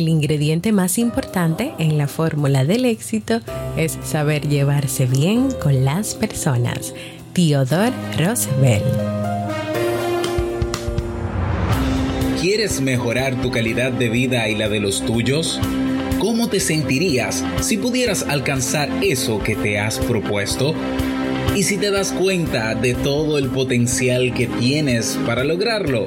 el ingrediente más importante en la fórmula del éxito es saber llevarse bien con las personas. Theodore Roosevelt. ¿Quieres mejorar tu calidad de vida y la de los tuyos? ¿Cómo te sentirías si pudieras alcanzar eso que te has propuesto? ¿Y si te das cuenta de todo el potencial que tienes para lograrlo?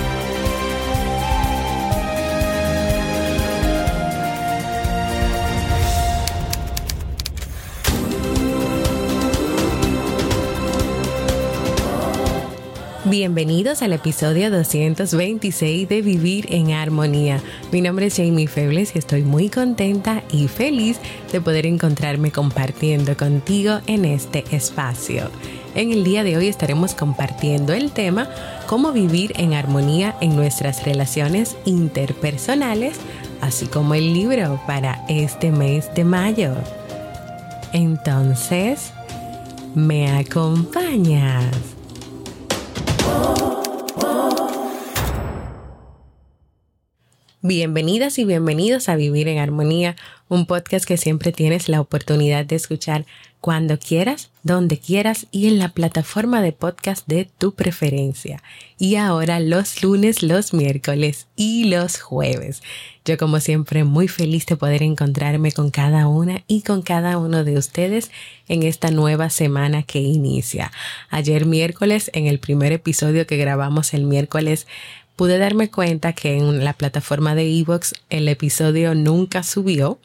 Bienvenidos al episodio 226 de Vivir en Armonía. Mi nombre es Jamie Febles y estoy muy contenta y feliz de poder encontrarme compartiendo contigo en este espacio. En el día de hoy estaremos compartiendo el tema cómo vivir en armonía en nuestras relaciones interpersonales, así como el libro para este mes de mayo. Entonces, ¿me acompañas? Bienvenidas y bienvenidos a Vivir en Armonía, un podcast que siempre tienes la oportunidad de escuchar cuando quieras, donde quieras y en la plataforma de podcast de tu preferencia. Y ahora los lunes, los miércoles y los jueves. Yo como siempre muy feliz de poder encontrarme con cada una y con cada uno de ustedes en esta nueva semana que inicia. Ayer miércoles, en el primer episodio que grabamos el miércoles, pude darme cuenta que en la plataforma de Evox el episodio nunca subió,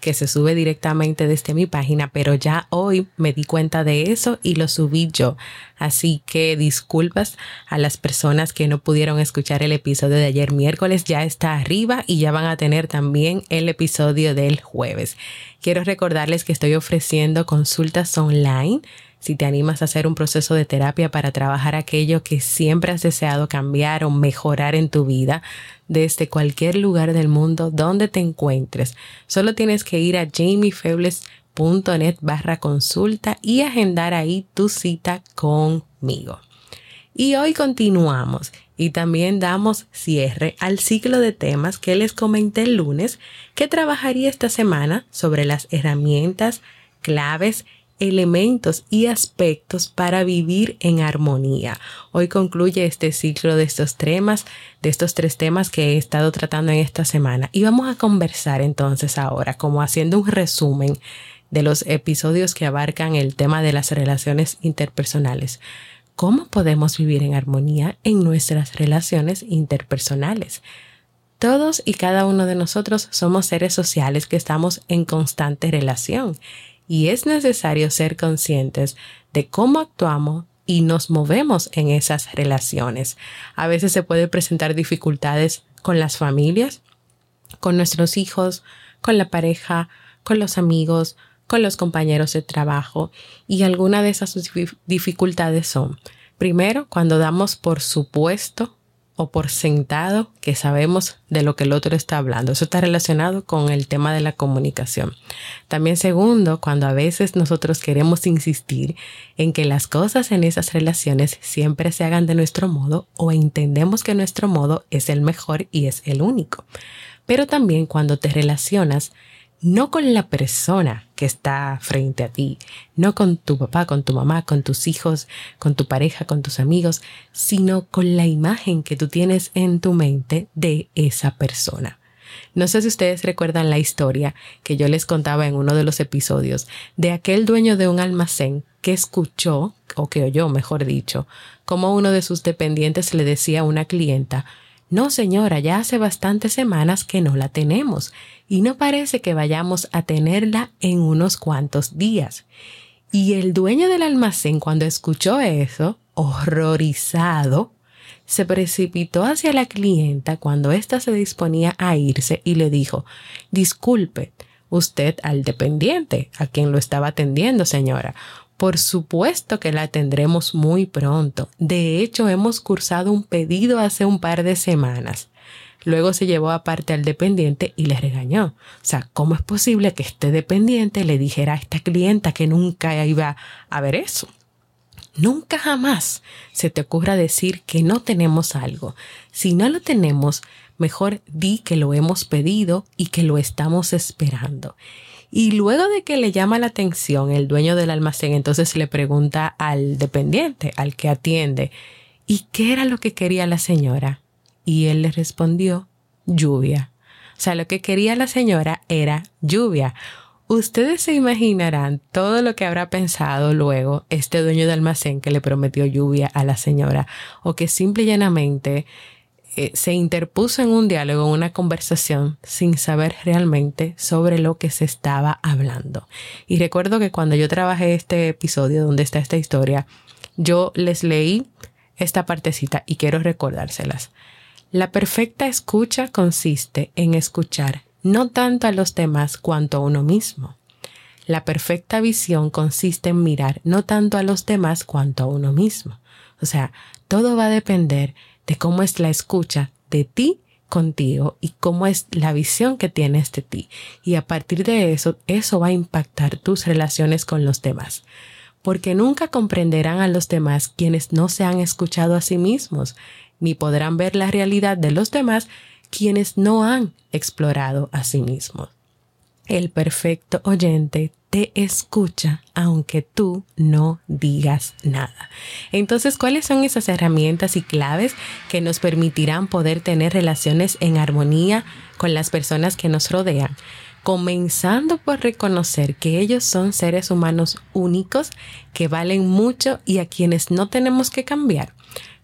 que se sube directamente desde mi página, pero ya hoy me di cuenta de eso y lo subí yo. Así que disculpas a las personas que no pudieron escuchar el episodio de ayer miércoles, ya está arriba y ya van a tener también el episodio del jueves. Quiero recordarles que estoy ofreciendo consultas online si te animas a hacer un proceso de terapia para trabajar aquello que siempre has deseado cambiar o mejorar en tu vida desde cualquier lugar del mundo donde te encuentres. Solo tienes que ir a jamiefebles.net barra consulta y agendar ahí tu cita conmigo. Y hoy continuamos y también damos cierre al ciclo de temas que les comenté el lunes que trabajaría esta semana sobre las herramientas, claves elementos y aspectos para vivir en armonía. Hoy concluye este ciclo de estos temas, de estos tres temas que he estado tratando en esta semana. Y vamos a conversar entonces ahora, como haciendo un resumen de los episodios que abarcan el tema de las relaciones interpersonales. ¿Cómo podemos vivir en armonía en nuestras relaciones interpersonales? Todos y cada uno de nosotros somos seres sociales que estamos en constante relación y es necesario ser conscientes de cómo actuamos y nos movemos en esas relaciones. A veces se puede presentar dificultades con las familias, con nuestros hijos, con la pareja, con los amigos, con los compañeros de trabajo y algunas de esas dificultades son, primero, cuando damos por supuesto o por sentado que sabemos de lo que el otro está hablando. Eso está relacionado con el tema de la comunicación. También segundo, cuando a veces nosotros queremos insistir en que las cosas en esas relaciones siempre se hagan de nuestro modo o entendemos que nuestro modo es el mejor y es el único. Pero también cuando te relacionas no con la persona que está frente a ti, no con tu papá, con tu mamá, con tus hijos, con tu pareja, con tus amigos, sino con la imagen que tú tienes en tu mente de esa persona. No sé si ustedes recuerdan la historia que yo les contaba en uno de los episodios de aquel dueño de un almacén que escuchó, o que oyó, mejor dicho, como uno de sus dependientes le decía a una clienta, No, señora, ya hace bastantes semanas que no la tenemos y no parece que vayamos a tenerla en unos cuantos días. Y el dueño del almacén, cuando escuchó eso, horrorizado, se precipitó hacia la clienta cuando ésta se disponía a irse y le dijo Disculpe, usted al dependiente, a quien lo estaba atendiendo, señora. Por supuesto que la tendremos muy pronto. De hecho, hemos cursado un pedido hace un par de semanas. Luego se llevó aparte al dependiente y le regañó. O sea, ¿cómo es posible que este dependiente le dijera a esta clienta que nunca iba a ver eso? Nunca jamás se te ocurra decir que no tenemos algo. Si no lo tenemos, mejor di que lo hemos pedido y que lo estamos esperando. Y luego de que le llama la atención el dueño del almacén, entonces le pregunta al dependiente, al que atiende, ¿y qué era lo que quería la señora? Y él le respondió, lluvia. O sea, lo que quería la señora era lluvia. Ustedes se imaginarán todo lo que habrá pensado luego este dueño de almacén que le prometió lluvia a la señora o que simple y llanamente eh, se interpuso en un diálogo, en una conversación, sin saber realmente sobre lo que se estaba hablando. Y recuerdo que cuando yo trabajé este episodio donde está esta historia, yo les leí esta partecita y quiero recordárselas. La perfecta escucha consiste en escuchar no tanto a los demás cuanto a uno mismo. La perfecta visión consiste en mirar no tanto a los demás cuanto a uno mismo. O sea, todo va a depender de cómo es la escucha de ti contigo y cómo es la visión que tienes de ti. Y a partir de eso, eso va a impactar tus relaciones con los demás. Porque nunca comprenderán a los demás quienes no se han escuchado a sí mismos, ni podrán ver la realidad de los demás quienes no han explorado a sí mismos. El perfecto oyente te escucha aunque tú no digas nada. Entonces, ¿cuáles son esas herramientas y claves que nos permitirán poder tener relaciones en armonía con las personas que nos rodean? Comenzando por reconocer que ellos son seres humanos únicos que valen mucho y a quienes no tenemos que cambiar.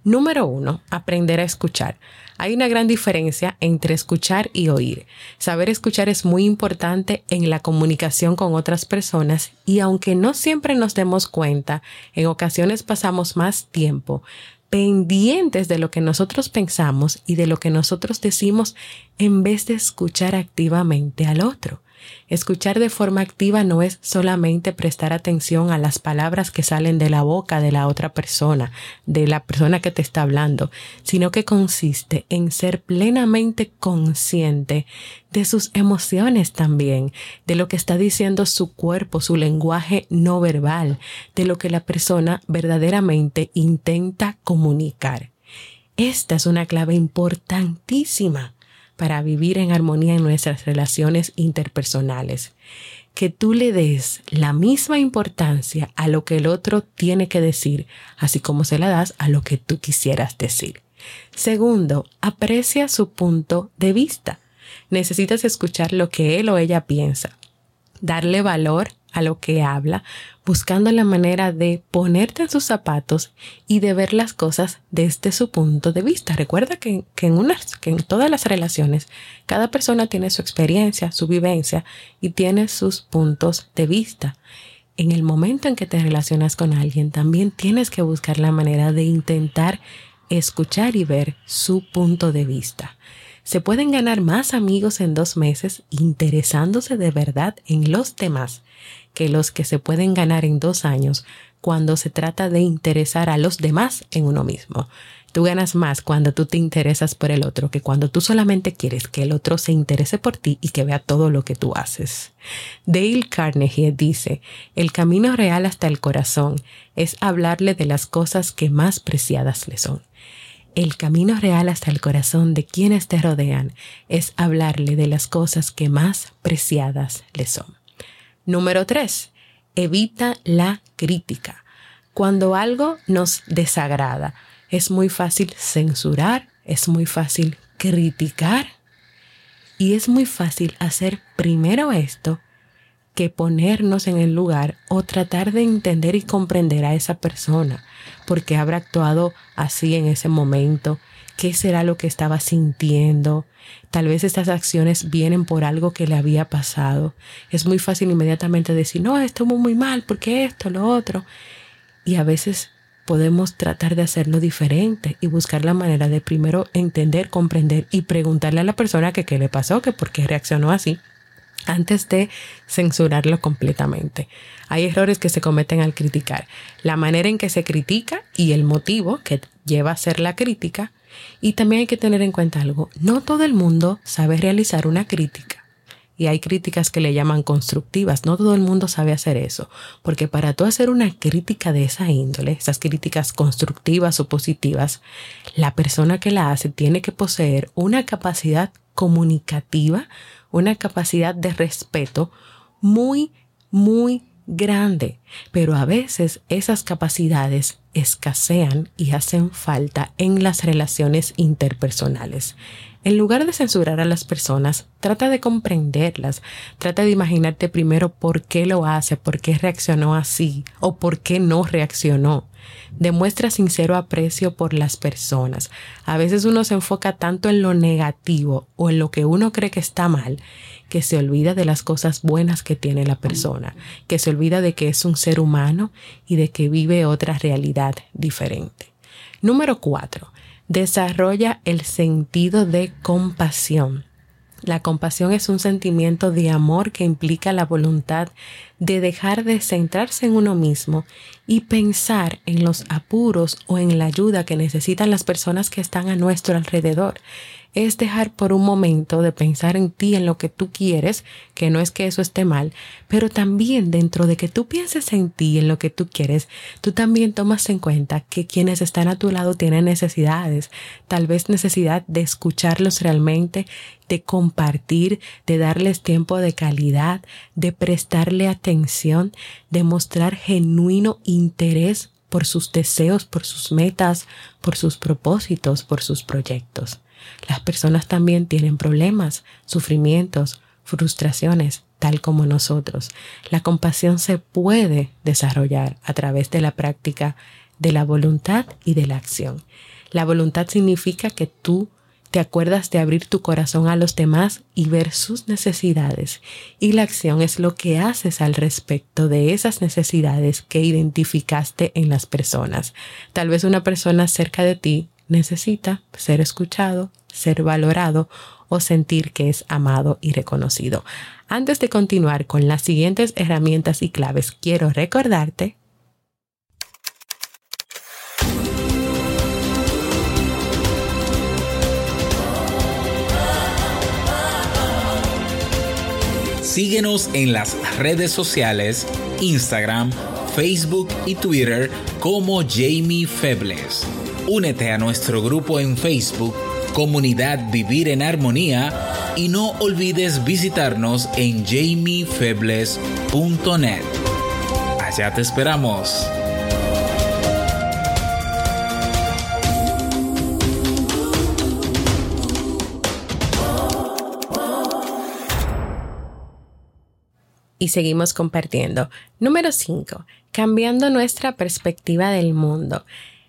Número uno, aprender a escuchar. Hay una gran diferencia entre escuchar y oír. Saber escuchar es muy importante en la comunicación con otras personas y aunque no siempre nos demos cuenta, en ocasiones pasamos más tiempo pendientes de lo que nosotros pensamos y de lo que nosotros decimos en vez de escuchar activamente al otro. Escuchar de forma activa no es solamente prestar atención a las palabras que salen de la boca de la otra persona, de la persona que te está hablando, sino que consiste en ser plenamente consciente de sus emociones también, de lo que está diciendo su cuerpo, su lenguaje no verbal, de lo que la persona verdaderamente intenta comunicar. Esta es una clave importantísima para vivir en armonía en nuestras relaciones interpersonales. Que tú le des la misma importancia a lo que el otro tiene que decir, así como se la das a lo que tú quisieras decir. Segundo, aprecia su punto de vista. Necesitas escuchar lo que él o ella piensa, darle valor a lo que habla, buscando la manera de ponerte en sus zapatos y de ver las cosas desde su punto de vista. Recuerda que, en, que en todas las relaciones cada persona tiene su experiencia, su vivencia y tiene sus puntos de vista. En el momento en que te relacionas con alguien, también tienes que buscar la manera de intentar escuchar y ver su punto de vista. Se pueden ganar más amigos en dos meses interesándose de verdad en los demás que los que se pueden ganar en dos años cuando se trata de interesar a los demás en uno mismo. Tú ganas más cuando tú te interesas por el otro que cuando tú solamente quieres que el otro se interese por ti y que vea todo lo que tú haces. Dale Carnegie dice, el camino real hasta el corazón es hablarle de las cosas que más preciadas le son. El camino real hasta el corazón de quienes te rodean es hablarle de las cosas que más preciadas le son. Número 3. Evita la crítica. Cuando algo nos desagrada, es muy fácil censurar, es muy fácil criticar y es muy fácil hacer primero esto que ponernos en el lugar o tratar de entender y comprender a esa persona, porque habrá actuado así en ese momento, qué será lo que estaba sintiendo. Tal vez estas acciones vienen por algo que le había pasado. Es muy fácil inmediatamente decir, no, estuvo muy mal, porque esto, lo otro. Y a veces podemos tratar de hacerlo diferente y buscar la manera de primero entender, comprender y preguntarle a la persona qué le pasó, que por qué reaccionó así antes de censurarlo completamente. Hay errores que se cometen al criticar. La manera en que se critica y el motivo que lleva a hacer la crítica. Y también hay que tener en cuenta algo. No todo el mundo sabe realizar una crítica. Y hay críticas que le llaman constructivas. No todo el mundo sabe hacer eso. Porque para tú hacer una crítica de esa índole, esas críticas constructivas o positivas, la persona que la hace tiene que poseer una capacidad comunicativa, una capacidad de respeto muy, muy grande, pero a veces esas capacidades escasean y hacen falta en las relaciones interpersonales. En lugar de censurar a las personas, trata de comprenderlas, trata de imaginarte primero por qué lo hace, por qué reaccionó así o por qué no reaccionó. Demuestra sincero aprecio por las personas. A veces uno se enfoca tanto en lo negativo o en lo que uno cree que está mal que se olvida de las cosas buenas que tiene la persona, que se olvida de que es un ser humano y de que vive otra realidad diferente. Número cuatro, desarrolla el sentido de compasión. La compasión es un sentimiento de amor que implica la voluntad de dejar de centrarse en uno mismo y pensar en los apuros o en la ayuda que necesitan las personas que están a nuestro alrededor es dejar por un momento de pensar en ti, en lo que tú quieres, que no es que eso esté mal, pero también dentro de que tú pienses en ti, en lo que tú quieres, tú también tomas en cuenta que quienes están a tu lado tienen necesidades, tal vez necesidad de escucharlos realmente, de compartir, de darles tiempo de calidad, de prestarle atención, de mostrar genuino interés por sus deseos, por sus metas, por sus propósitos, por sus proyectos. Las personas también tienen problemas, sufrimientos, frustraciones, tal como nosotros. La compasión se puede desarrollar a través de la práctica de la voluntad y de la acción. La voluntad significa que tú te acuerdas de abrir tu corazón a los demás y ver sus necesidades. Y la acción es lo que haces al respecto de esas necesidades que identificaste en las personas. Tal vez una persona cerca de ti necesita ser escuchado, ser valorado o sentir que es amado y reconocido. Antes de continuar con las siguientes herramientas y claves, quiero recordarte Síguenos en las redes sociales, Instagram, Facebook y Twitter como Jamie Febles. Únete a nuestro grupo en Facebook, Comunidad Vivir en Armonía, y no olvides visitarnos en jamiefebles.net. Allá te esperamos. y seguimos compartiendo. Número 5. Cambiando nuestra perspectiva del mundo.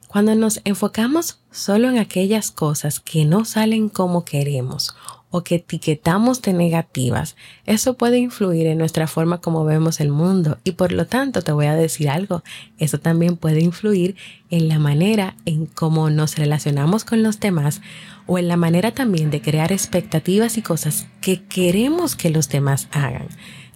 Cuando nos enfocamos solo en aquellas cosas que no salen como queremos o que etiquetamos de negativas, eso puede influir en nuestra forma como vemos el mundo. Y por lo tanto te voy a decir algo, eso también puede influir en la manera en cómo nos relacionamos con los demás o en la manera también de crear expectativas y cosas que queremos que los demás hagan.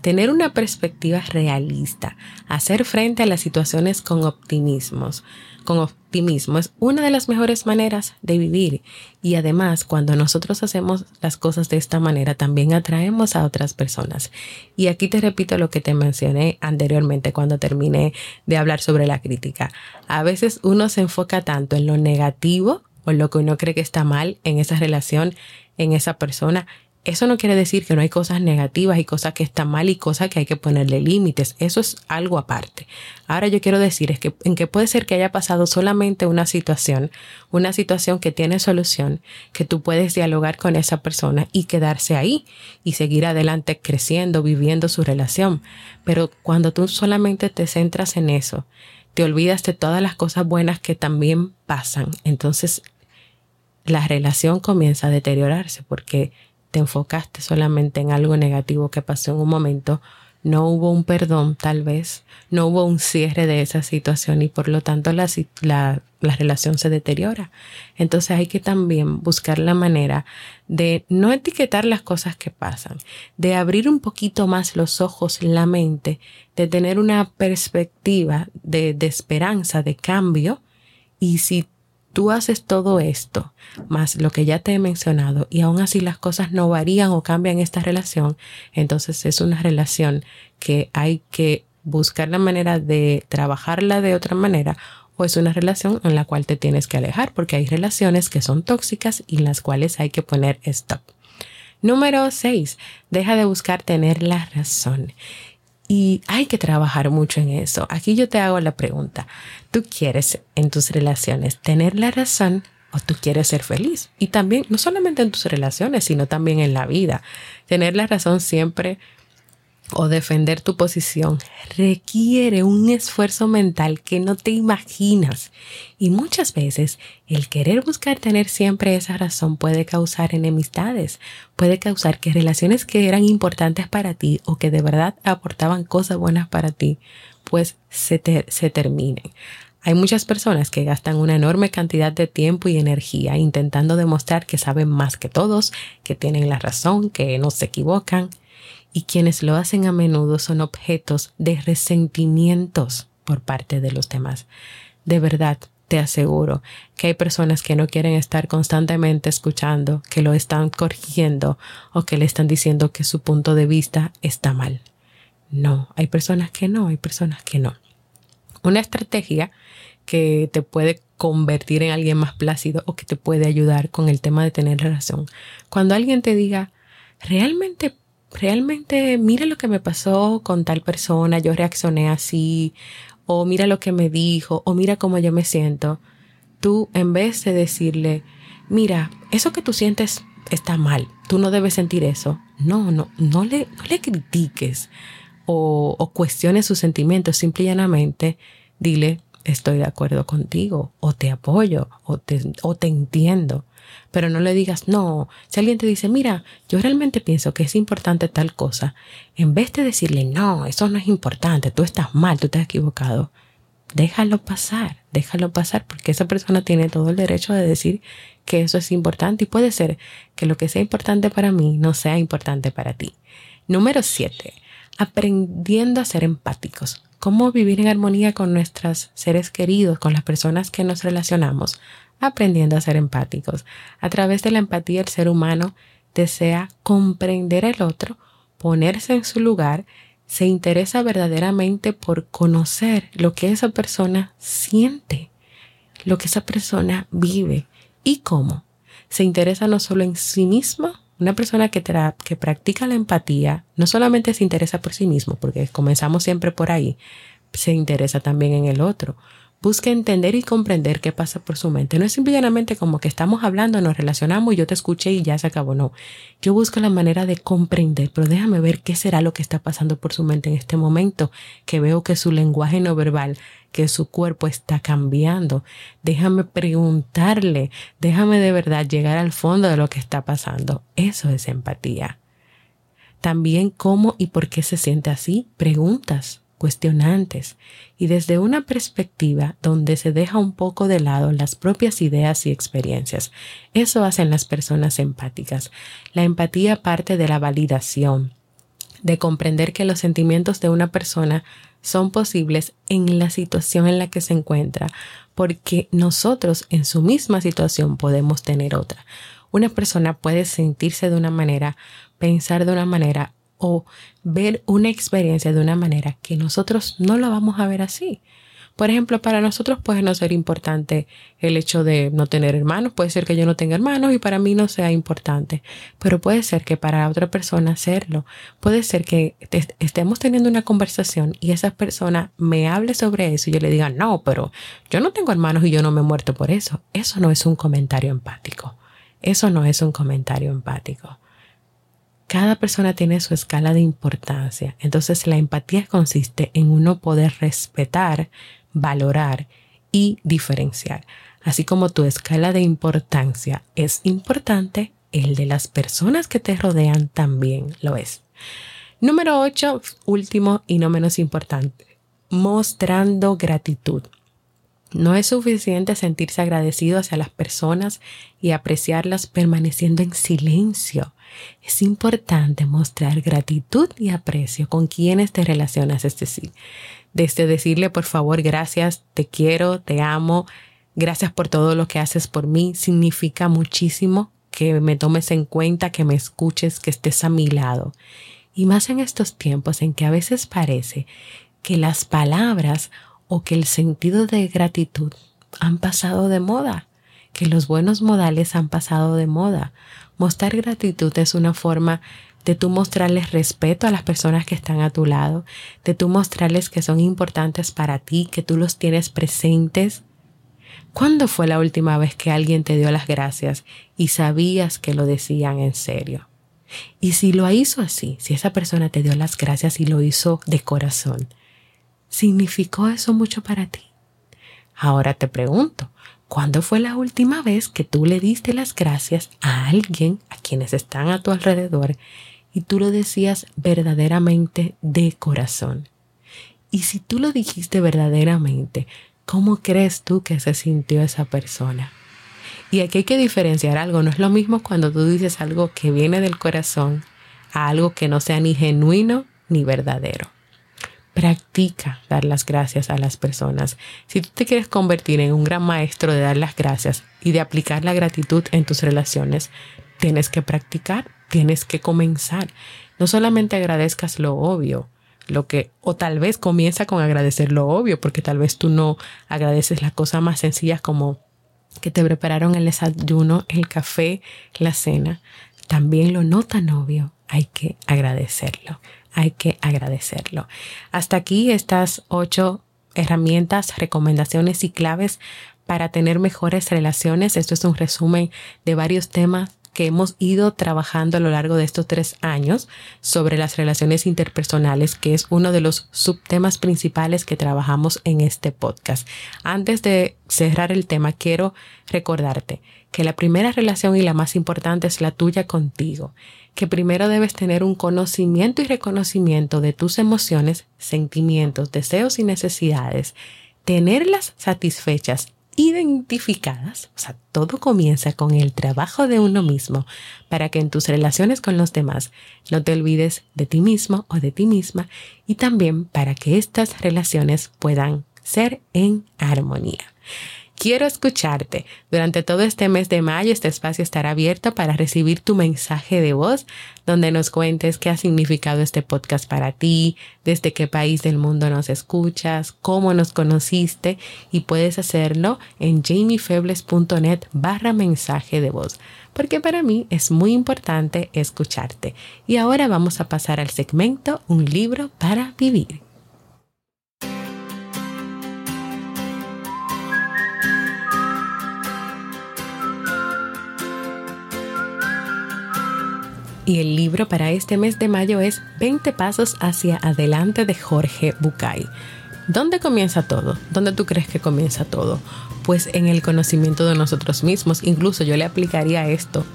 Tener una perspectiva realista, hacer frente a las situaciones con optimismos, con optimismo es una de las mejores maneras de vivir y además cuando nosotros hacemos las cosas de esta manera también atraemos a otras personas. Y aquí te repito lo que te mencioné anteriormente cuando terminé de hablar sobre la crítica. A veces uno se enfoca tanto en lo negativo o lo que uno cree que está mal en esa relación, en esa persona, eso no quiere decir que no hay cosas negativas y cosas que están mal y cosas que hay que ponerle límites. Eso es algo aparte. Ahora yo quiero decir es que en que puede ser que haya pasado solamente una situación, una situación que tiene solución, que tú puedes dialogar con esa persona y quedarse ahí y seguir adelante creciendo, viviendo su relación. Pero cuando tú solamente te centras en eso, te olvidas de todas las cosas buenas que también pasan. Entonces la relación comienza a deteriorarse porque te enfocaste solamente en algo negativo que pasó en un momento, no hubo un perdón tal vez, no hubo un cierre de esa situación y por lo tanto la, la, la, relación se deteriora. Entonces hay que también buscar la manera de no etiquetar las cosas que pasan, de abrir un poquito más los ojos, la mente, de tener una perspectiva de, de esperanza, de cambio. Y si tú haces todo esto, más lo que ya te he mencionado, y aún así las cosas no varían o cambian esta relación, entonces es una relación que hay que buscar la manera de trabajarla de otra manera o es una relación en la cual te tienes que alejar porque hay relaciones que son tóxicas y en las cuales hay que poner stop. Número 6. Deja de buscar tener la razón. Y hay que trabajar mucho en eso. Aquí yo te hago la pregunta. ¿Tú quieres en tus relaciones tener la razón o tú quieres ser feliz? Y también, no solamente en tus relaciones, sino también en la vida. Tener la razón siempre o defender tu posición requiere un esfuerzo mental que no te imaginas y muchas veces el querer buscar tener siempre esa razón puede causar enemistades, puede causar que relaciones que eran importantes para ti o que de verdad aportaban cosas buenas para ti, pues se, se terminen. Hay muchas personas que gastan una enorme cantidad de tiempo y energía intentando demostrar que saben más que todos, que tienen la razón, que no se equivocan y quienes lo hacen a menudo son objetos de resentimientos por parte de los demás. De verdad, te aseguro que hay personas que no quieren estar constantemente escuchando, que lo están corrigiendo o que le están diciendo que su punto de vista está mal. No, hay personas que no, hay personas que no. Una estrategia que te puede convertir en alguien más plácido o que te puede ayudar con el tema de tener razón. Cuando alguien te diga, ¿realmente realmente mira lo que me pasó con tal persona, yo reaccioné así, o mira lo que me dijo, o mira cómo yo me siento, tú en vez de decirle, mira, eso que tú sientes está mal, tú no debes sentir eso, no, no, no le, no le critiques o, cuestiones sus sentimientos, simple y llanamente dile, estoy de acuerdo contigo, o te apoyo, o te, o te entiendo pero no le digas no. Si alguien te dice, mira, yo realmente pienso que es importante tal cosa, en vez de decirle, no, eso no es importante, tú estás mal, tú estás equivocado, déjalo pasar, déjalo pasar, porque esa persona tiene todo el derecho de decir que eso es importante y puede ser que lo que sea importante para mí no sea importante para ti. Número 7. Aprendiendo a ser empáticos. Cómo vivir en armonía con nuestros seres queridos, con las personas que nos relacionamos aprendiendo a ser empáticos. A través de la empatía el ser humano desea comprender al otro, ponerse en su lugar, se interesa verdaderamente por conocer lo que esa persona siente, lo que esa persona vive y cómo. Se interesa no solo en sí mismo, una persona que, que practica la empatía no solamente se interesa por sí mismo, porque comenzamos siempre por ahí, se interesa también en el otro busque entender y comprender qué pasa por su mente. No es simplemente como que estamos hablando, nos relacionamos yo te escuché y ya se acabó. No, yo busco la manera de comprender, pero déjame ver qué será lo que está pasando por su mente en este momento, que veo que su lenguaje no verbal, que su cuerpo está cambiando. Déjame preguntarle, déjame de verdad llegar al fondo de lo que está pasando. Eso es empatía. También cómo y por qué se siente así, preguntas cuestionantes y desde una perspectiva donde se deja un poco de lado las propias ideas y experiencias. Eso hacen las personas empáticas. La empatía parte de la validación, de comprender que los sentimientos de una persona son posibles en la situación en la que se encuentra, porque nosotros en su misma situación podemos tener otra. Una persona puede sentirse de una manera, pensar de una manera o ver una experiencia de una manera que nosotros no la vamos a ver así. Por ejemplo, para nosotros puede no ser importante el hecho de no tener hermanos, puede ser que yo no tenga hermanos y para mí no sea importante, pero puede ser que para otra persona serlo. Puede ser que estemos teniendo una conversación y esa persona me hable sobre eso y yo le diga, no, pero yo no tengo hermanos y yo no me he muerto por eso. Eso no es un comentario empático. Eso no es un comentario empático. Cada persona tiene su escala de importancia. Entonces la empatía consiste en uno poder respetar, valorar y diferenciar. Así como tu escala de importancia es importante, el de las personas que te rodean también lo es. Número 8, último y no menos importante, mostrando gratitud. No es suficiente sentirse agradecido hacia las personas y apreciarlas permaneciendo en silencio. Es importante mostrar gratitud y aprecio con quienes te relacionas, es decir, desde decirle por favor gracias, te quiero, te amo, gracias por todo lo que haces por mí, significa muchísimo que me tomes en cuenta, que me escuches, que estés a mi lado. Y más en estos tiempos en que a veces parece que las palabras o que el sentido de gratitud han pasado de moda, que los buenos modales han pasado de moda. Mostrar gratitud es una forma de tú mostrarles respeto a las personas que están a tu lado, de tú mostrarles que son importantes para ti, que tú los tienes presentes. ¿Cuándo fue la última vez que alguien te dio las gracias y sabías que lo decían en serio? Y si lo hizo así, si esa persona te dio las gracias y lo hizo de corazón, ¿Significó eso mucho para ti? Ahora te pregunto, ¿cuándo fue la última vez que tú le diste las gracias a alguien, a quienes están a tu alrededor, y tú lo decías verdaderamente de corazón? Y si tú lo dijiste verdaderamente, ¿cómo crees tú que se sintió esa persona? Y aquí hay que diferenciar algo, no es lo mismo cuando tú dices algo que viene del corazón a algo que no sea ni genuino ni verdadero. Practica dar las gracias a las personas. Si tú te quieres convertir en un gran maestro de dar las gracias y de aplicar la gratitud en tus relaciones, tienes que practicar, tienes que comenzar. No solamente agradezcas lo obvio, lo que, o tal vez comienza con agradecer lo obvio, porque tal vez tú no agradeces las cosas más sencillas como que te prepararon el desayuno, el café, la cena. También lo no tan obvio, hay que agradecerlo hay que agradecerlo. Hasta aquí estas ocho herramientas, recomendaciones y claves para tener mejores relaciones. Esto es un resumen de varios temas que hemos ido trabajando a lo largo de estos tres años sobre las relaciones interpersonales, que es uno de los subtemas principales que trabajamos en este podcast. Antes de cerrar el tema, quiero recordarte que la primera relación y la más importante es la tuya contigo que primero debes tener un conocimiento y reconocimiento de tus emociones, sentimientos, deseos y necesidades, tenerlas satisfechas, identificadas, o sea, todo comienza con el trabajo de uno mismo para que en tus relaciones con los demás no te olvides de ti mismo o de ti misma y también para que estas relaciones puedan ser en armonía. Quiero escucharte. Durante todo este mes de mayo este espacio estará abierto para recibir tu mensaje de voz donde nos cuentes qué ha significado este podcast para ti, desde qué país del mundo nos escuchas, cómo nos conociste y puedes hacerlo en jamiefebles.net barra mensaje de voz porque para mí es muy importante escucharte. Y ahora vamos a pasar al segmento Un libro para vivir. Y el libro para este mes de mayo es 20 Pasos hacia adelante de Jorge Bucay. ¿Dónde comienza todo? ¿Dónde tú crees que comienza todo? Pues en el conocimiento de nosotros mismos. Incluso yo le aplicaría esto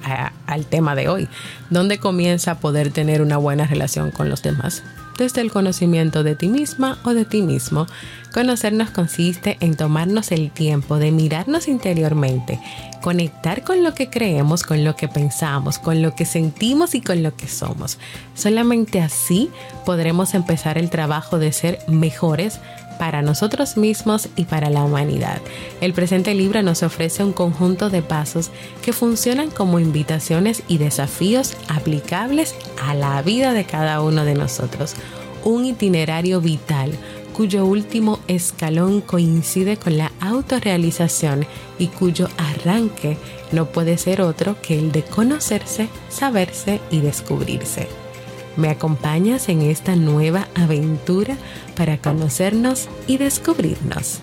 al tema de hoy. ¿Dónde comienza poder tener una buena relación con los demás? Desde el conocimiento de ti misma o de ti mismo. Conocernos consiste en tomarnos el tiempo de mirarnos interiormente, conectar con lo que creemos, con lo que pensamos, con lo que sentimos y con lo que somos. Solamente así podremos empezar el trabajo de ser mejores para nosotros mismos y para la humanidad. El presente libro nos ofrece un conjunto de pasos que funcionan como invitaciones y desafíos aplicables a la vida de cada uno de nosotros. Un itinerario vital cuyo último escalón coincide con la autorrealización y cuyo arranque no puede ser otro que el de conocerse, saberse y descubrirse. ¿Me acompañas en esta nueva aventura para conocernos y descubrirnos?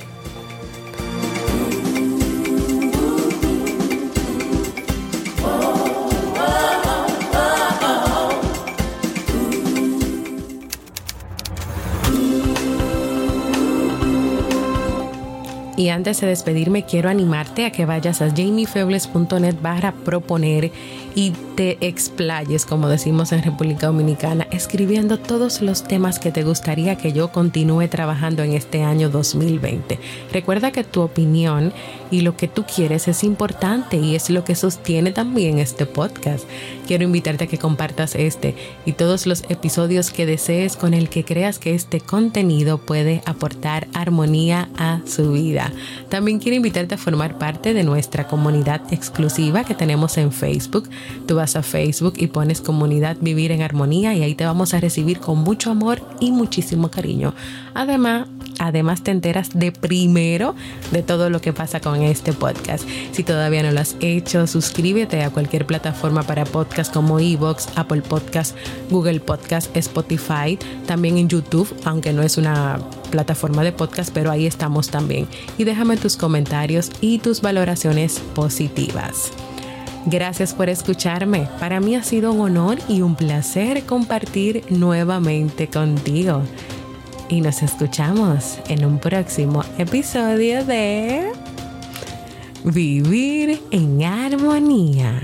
Y antes de despedirme, quiero animarte a que vayas a jamiefebles.net barra proponer y te explayes, como decimos en República Dominicana, escribiendo todos los temas que te gustaría que yo continúe trabajando en este año 2020. Recuerda que tu opinión y lo que tú quieres es importante y es lo que sostiene también este podcast. Quiero invitarte a que compartas este y todos los episodios que desees con el que creas que este contenido puede aportar armonía a su vida. También quiero invitarte a formar parte de nuestra comunidad exclusiva que tenemos en Facebook Tú vas a Facebook y pones comunidad Vivir en Armonía y ahí te vamos a recibir con mucho amor y muchísimo cariño. Además, además te enteras de primero de todo lo que pasa con este podcast. Si todavía no lo has hecho, suscríbete a cualquier plataforma para podcast como Evox, Apple Podcast, Google Podcast, Spotify, también en YouTube, aunque no es una plataforma de podcast, pero ahí estamos también. Y déjame tus comentarios y tus valoraciones positivas. Gracias por escucharme. Para mí ha sido un honor y un placer compartir nuevamente contigo. Y nos escuchamos en un próximo episodio de Vivir en Armonía.